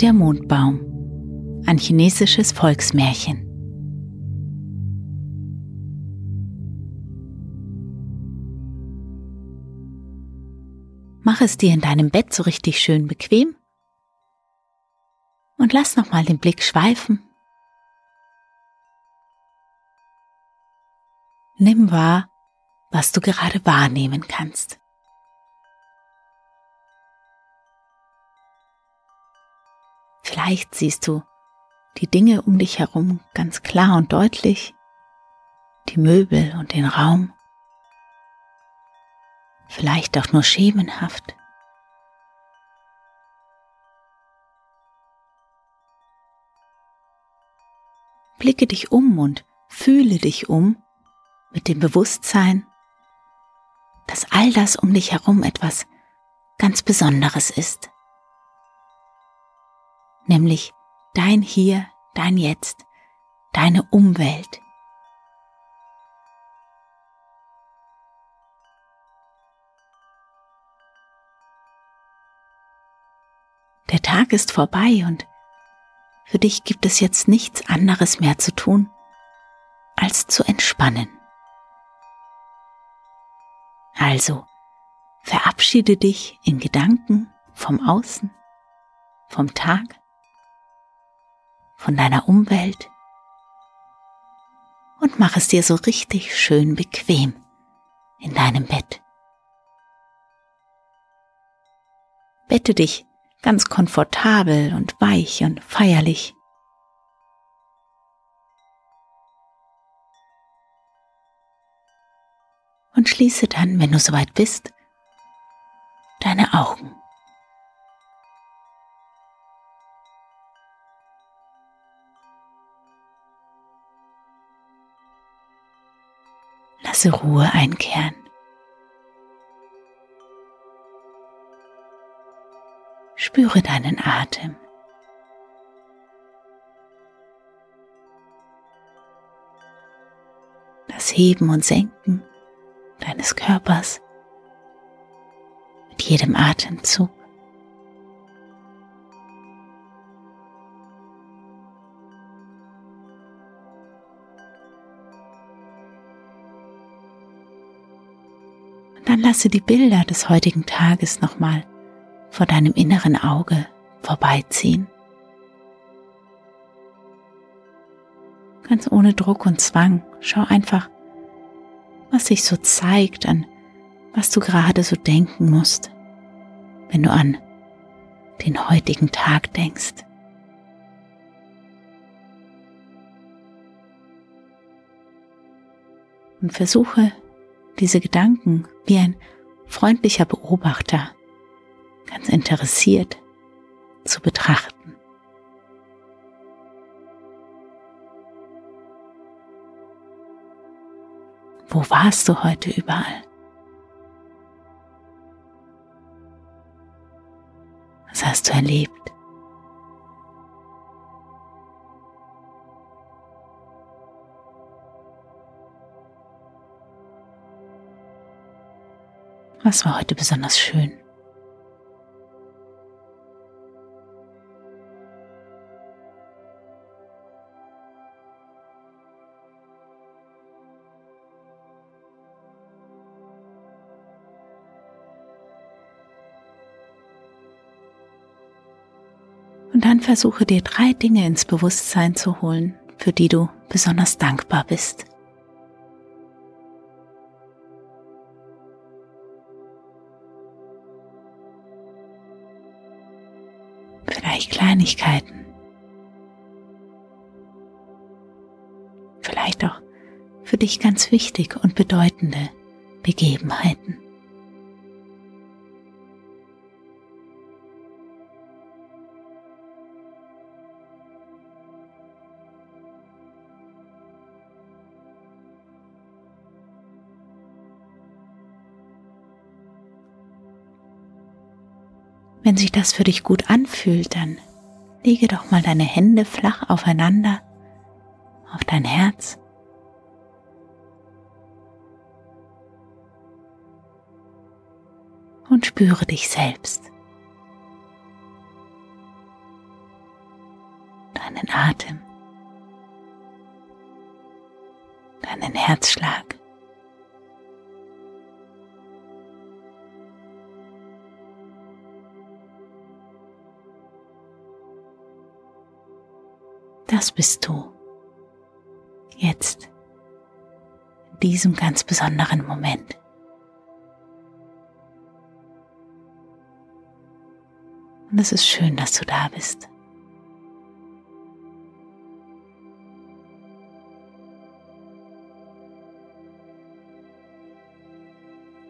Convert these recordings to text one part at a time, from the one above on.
Der Mondbaum. Ein chinesisches Volksmärchen. Mach es dir in deinem Bett so richtig schön bequem und lass nochmal den Blick schweifen. Nimm wahr, was du gerade wahrnehmen kannst. Vielleicht siehst du die Dinge um dich herum ganz klar und deutlich, die Möbel und den Raum, vielleicht auch nur schemenhaft. Blicke dich um und fühle dich um mit dem Bewusstsein, dass all das um dich herum etwas ganz Besonderes ist nämlich dein Hier, dein Jetzt, deine Umwelt. Der Tag ist vorbei und für dich gibt es jetzt nichts anderes mehr zu tun, als zu entspannen. Also verabschiede dich in Gedanken vom Außen, vom Tag von deiner Umwelt und mach es dir so richtig schön bequem in deinem Bett. Bette dich ganz komfortabel und weich und feierlich. Und schließe dann, wenn du soweit bist, deine Augen. Lasse Ruhe einkehren. Spüre deinen Atem. Das Heben und Senken deines Körpers mit jedem Atemzug. Lasse die Bilder des heutigen Tages nochmal vor deinem inneren Auge vorbeiziehen. Ganz ohne Druck und Zwang, schau einfach, was sich so zeigt, an was du gerade so denken musst, wenn du an den heutigen Tag denkst. Und versuche diese Gedanken wie ein freundlicher Beobachter, ganz interessiert zu betrachten. Wo warst du heute überall? Was hast du erlebt? Was war heute besonders schön? Und dann versuche dir drei Dinge ins Bewusstsein zu holen, für die du besonders dankbar bist. Kleinigkeiten. Vielleicht auch für dich ganz wichtig und bedeutende Begebenheiten. Wenn sich das für dich gut anfühlt, dann lege doch mal deine Hände flach aufeinander auf dein Herz. Und spüre dich selbst. Deinen Atem. Deinen Herzschlag. Das bist du. Jetzt. In diesem ganz besonderen Moment. Und es ist schön, dass du da bist.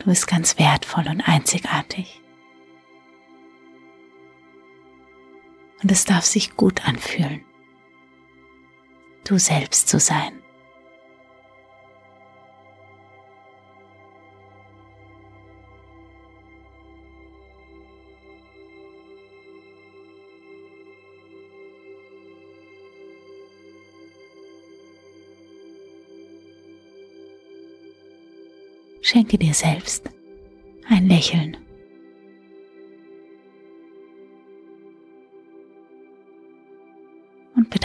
Du bist ganz wertvoll und einzigartig. Und es darf sich gut anfühlen du selbst zu sein. Schenke dir selbst ein Lächeln.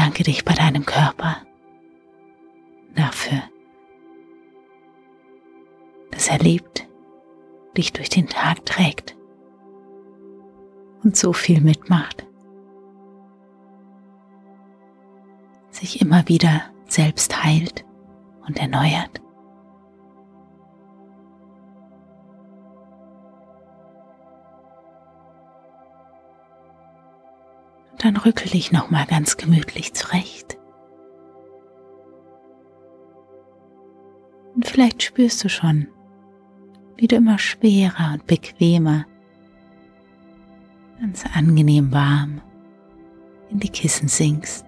Bedanke dich bei deinem Körper dafür, dass er lebt, dich durch den Tag trägt und so viel mitmacht, sich immer wieder selbst heilt und erneuert. Dann rückel dich noch mal ganz gemütlich zurecht. Und vielleicht spürst du schon, wie du immer schwerer und bequemer, ganz angenehm warm in die Kissen sinkst.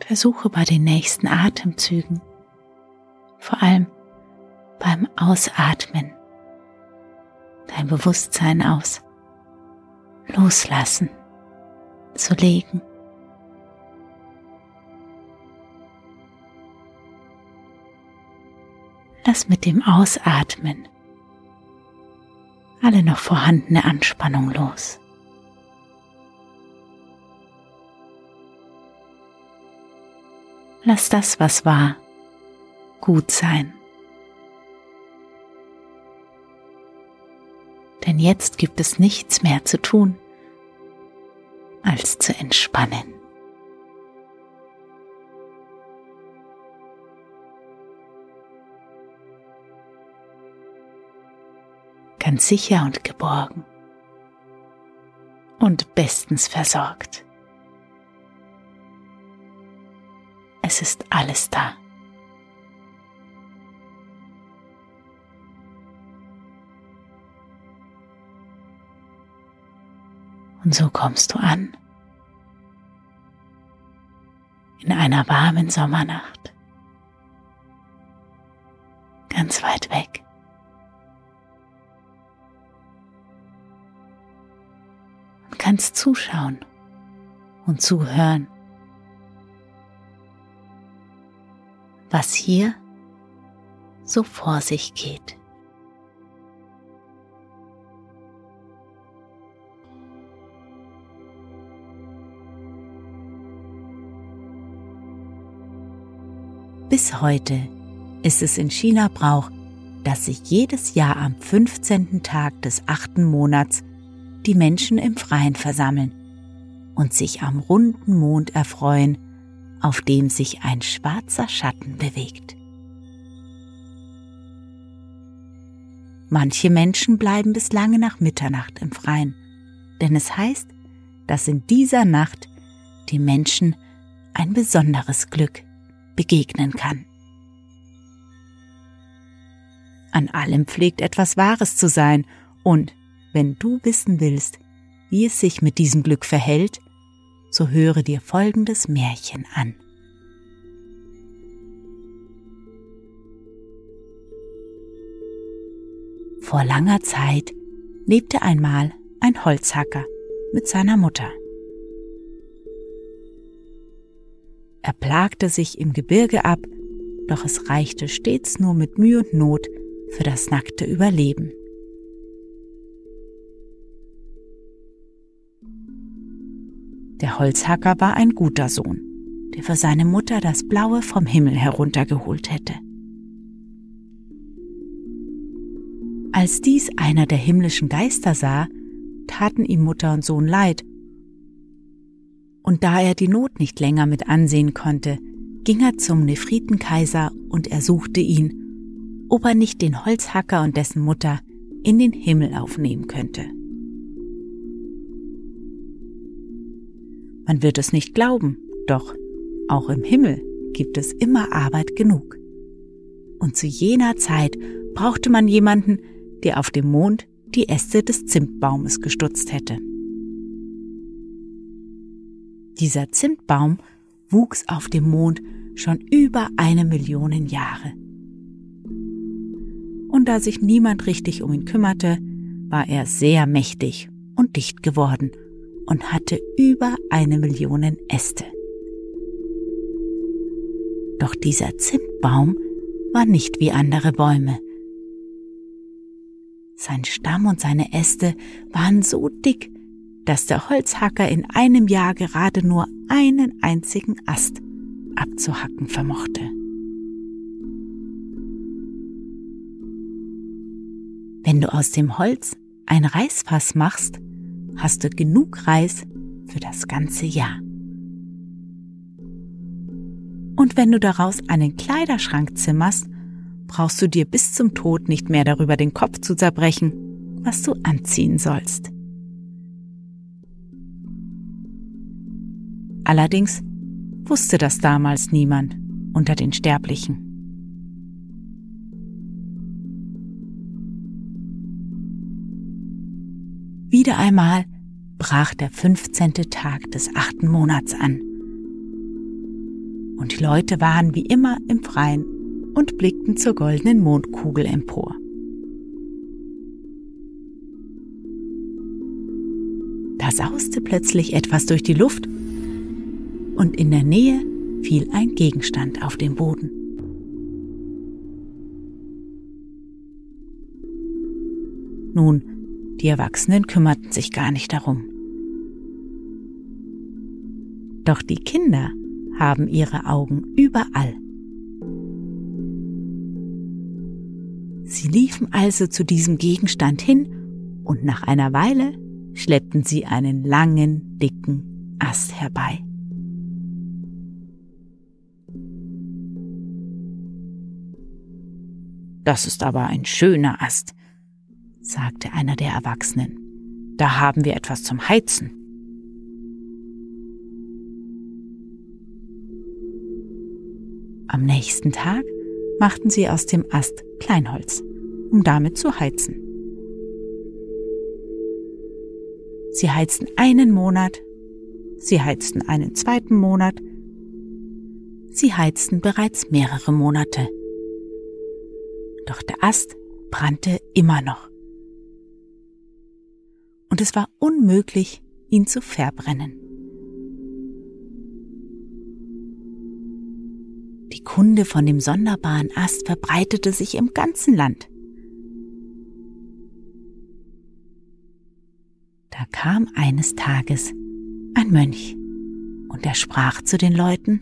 Versuche bei den nächsten Atemzügen vor allem beim Ausatmen, dein Bewusstsein aus Loslassen zu legen. Lass mit dem Ausatmen alle noch vorhandene Anspannung los. Lass das, was war, gut sein. Denn jetzt gibt es nichts mehr zu tun, als zu entspannen. Ganz sicher und geborgen und bestens versorgt. Es ist alles da. Und so kommst du an. In einer warmen Sommernacht. Ganz weit weg. Und kannst zuschauen und zuhören, was hier so vor sich geht. Bis heute ist es in China Brauch, dass sich jedes Jahr am 15. Tag des achten Monats die Menschen im Freien versammeln und sich am runden Mond erfreuen, auf dem sich ein schwarzer Schatten bewegt. Manche Menschen bleiben bis lange nach Mitternacht im Freien, denn es heißt, dass in dieser Nacht die Menschen ein besonderes Glück begegnen kann. An allem pflegt etwas Wahres zu sein, und wenn du wissen willst, wie es sich mit diesem Glück verhält, so höre dir folgendes Märchen an. Vor langer Zeit lebte einmal ein Holzhacker mit seiner Mutter. Er plagte sich im Gebirge ab, doch es reichte stets nur mit Mühe und Not für das nackte Überleben. Der Holzhacker war ein guter Sohn, der für seine Mutter das Blaue vom Himmel heruntergeholt hätte. Als dies einer der himmlischen Geister sah, taten ihm Mutter und Sohn leid. Und da er die Not nicht länger mit ansehen konnte, ging er zum Nephritenkaiser und ersuchte ihn, ob er nicht den Holzhacker und dessen Mutter in den Himmel aufnehmen könnte. Man wird es nicht glauben, doch auch im Himmel gibt es immer Arbeit genug. Und zu jener Zeit brauchte man jemanden, der auf dem Mond die Äste des Zimtbaumes gestutzt hätte. Dieser Zimtbaum wuchs auf dem Mond schon über eine Million Jahre. Und da sich niemand richtig um ihn kümmerte, war er sehr mächtig und dicht geworden und hatte über eine Million Äste. Doch dieser Zimtbaum war nicht wie andere Bäume. Sein Stamm und seine Äste waren so dick, dass der Holzhacker in einem Jahr gerade nur einen einzigen Ast abzuhacken vermochte. Wenn du aus dem Holz ein Reisfass machst, hast du genug Reis für das ganze Jahr. Und wenn du daraus einen Kleiderschrank zimmerst, brauchst du dir bis zum Tod nicht mehr darüber den Kopf zu zerbrechen, was du anziehen sollst. Allerdings wusste das damals niemand unter den Sterblichen. Wieder einmal brach der 15. Tag des achten Monats an. Und die Leute waren wie immer im Freien und blickten zur goldenen Mondkugel empor. Da sauste plötzlich etwas durch die Luft und in der Nähe fiel ein Gegenstand auf den Boden. Nun, die Erwachsenen kümmerten sich gar nicht darum. Doch die Kinder haben ihre Augen überall. Sie liefen also zu diesem Gegenstand hin und nach einer Weile schleppten sie einen langen, dicken Ast herbei. Das ist aber ein schöner Ast, sagte einer der Erwachsenen. Da haben wir etwas zum Heizen. Am nächsten Tag machten sie aus dem Ast Kleinholz, um damit zu heizen. Sie heizten einen Monat, sie heizten einen zweiten Monat, sie heizten bereits mehrere Monate. Doch der Ast brannte immer noch und es war unmöglich, ihn zu verbrennen. Die Kunde von dem sonderbaren Ast verbreitete sich im ganzen Land. Da kam eines Tages ein Mönch und er sprach zu den Leuten,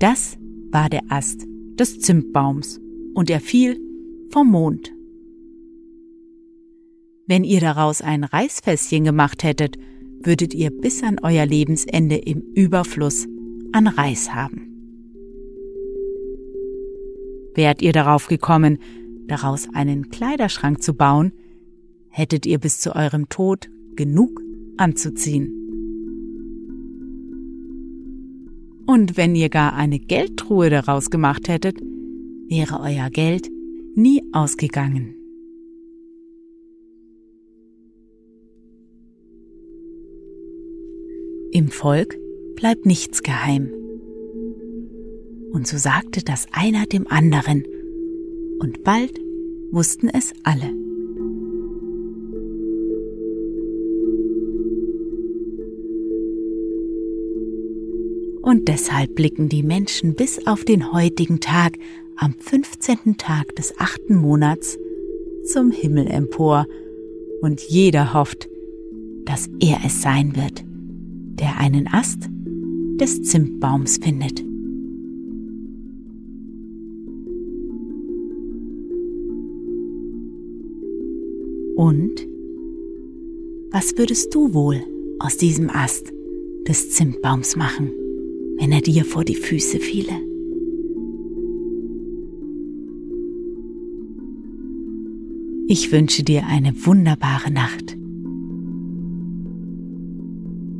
das war der Ast des Zimtbaums und er fiel vom Mond. Wenn ihr daraus ein Reisfässchen gemacht hättet, würdet ihr bis an euer Lebensende im Überfluss an Reis haben. Wärt ihr darauf gekommen, daraus einen Kleiderschrank zu bauen, hättet ihr bis zu eurem Tod genug anzuziehen. Und wenn ihr gar eine Geldtruhe daraus gemacht hättet, wäre euer Geld nie ausgegangen. Im Volk bleibt nichts geheim. Und so sagte das einer dem anderen, und bald wussten es alle. Und deshalb blicken die Menschen bis auf den heutigen Tag, am 15. Tag des achten Monats, zum Himmel empor, und jeder hofft, dass er es sein wird, der einen Ast des Zimtbaums findet. Und was würdest du wohl aus diesem Ast des Zimtbaums machen, wenn er dir vor die Füße fiele? Ich wünsche dir eine wunderbare Nacht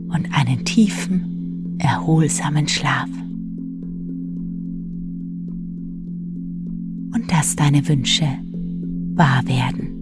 und einen tiefen, erholsamen Schlaf. Und dass deine Wünsche wahr werden.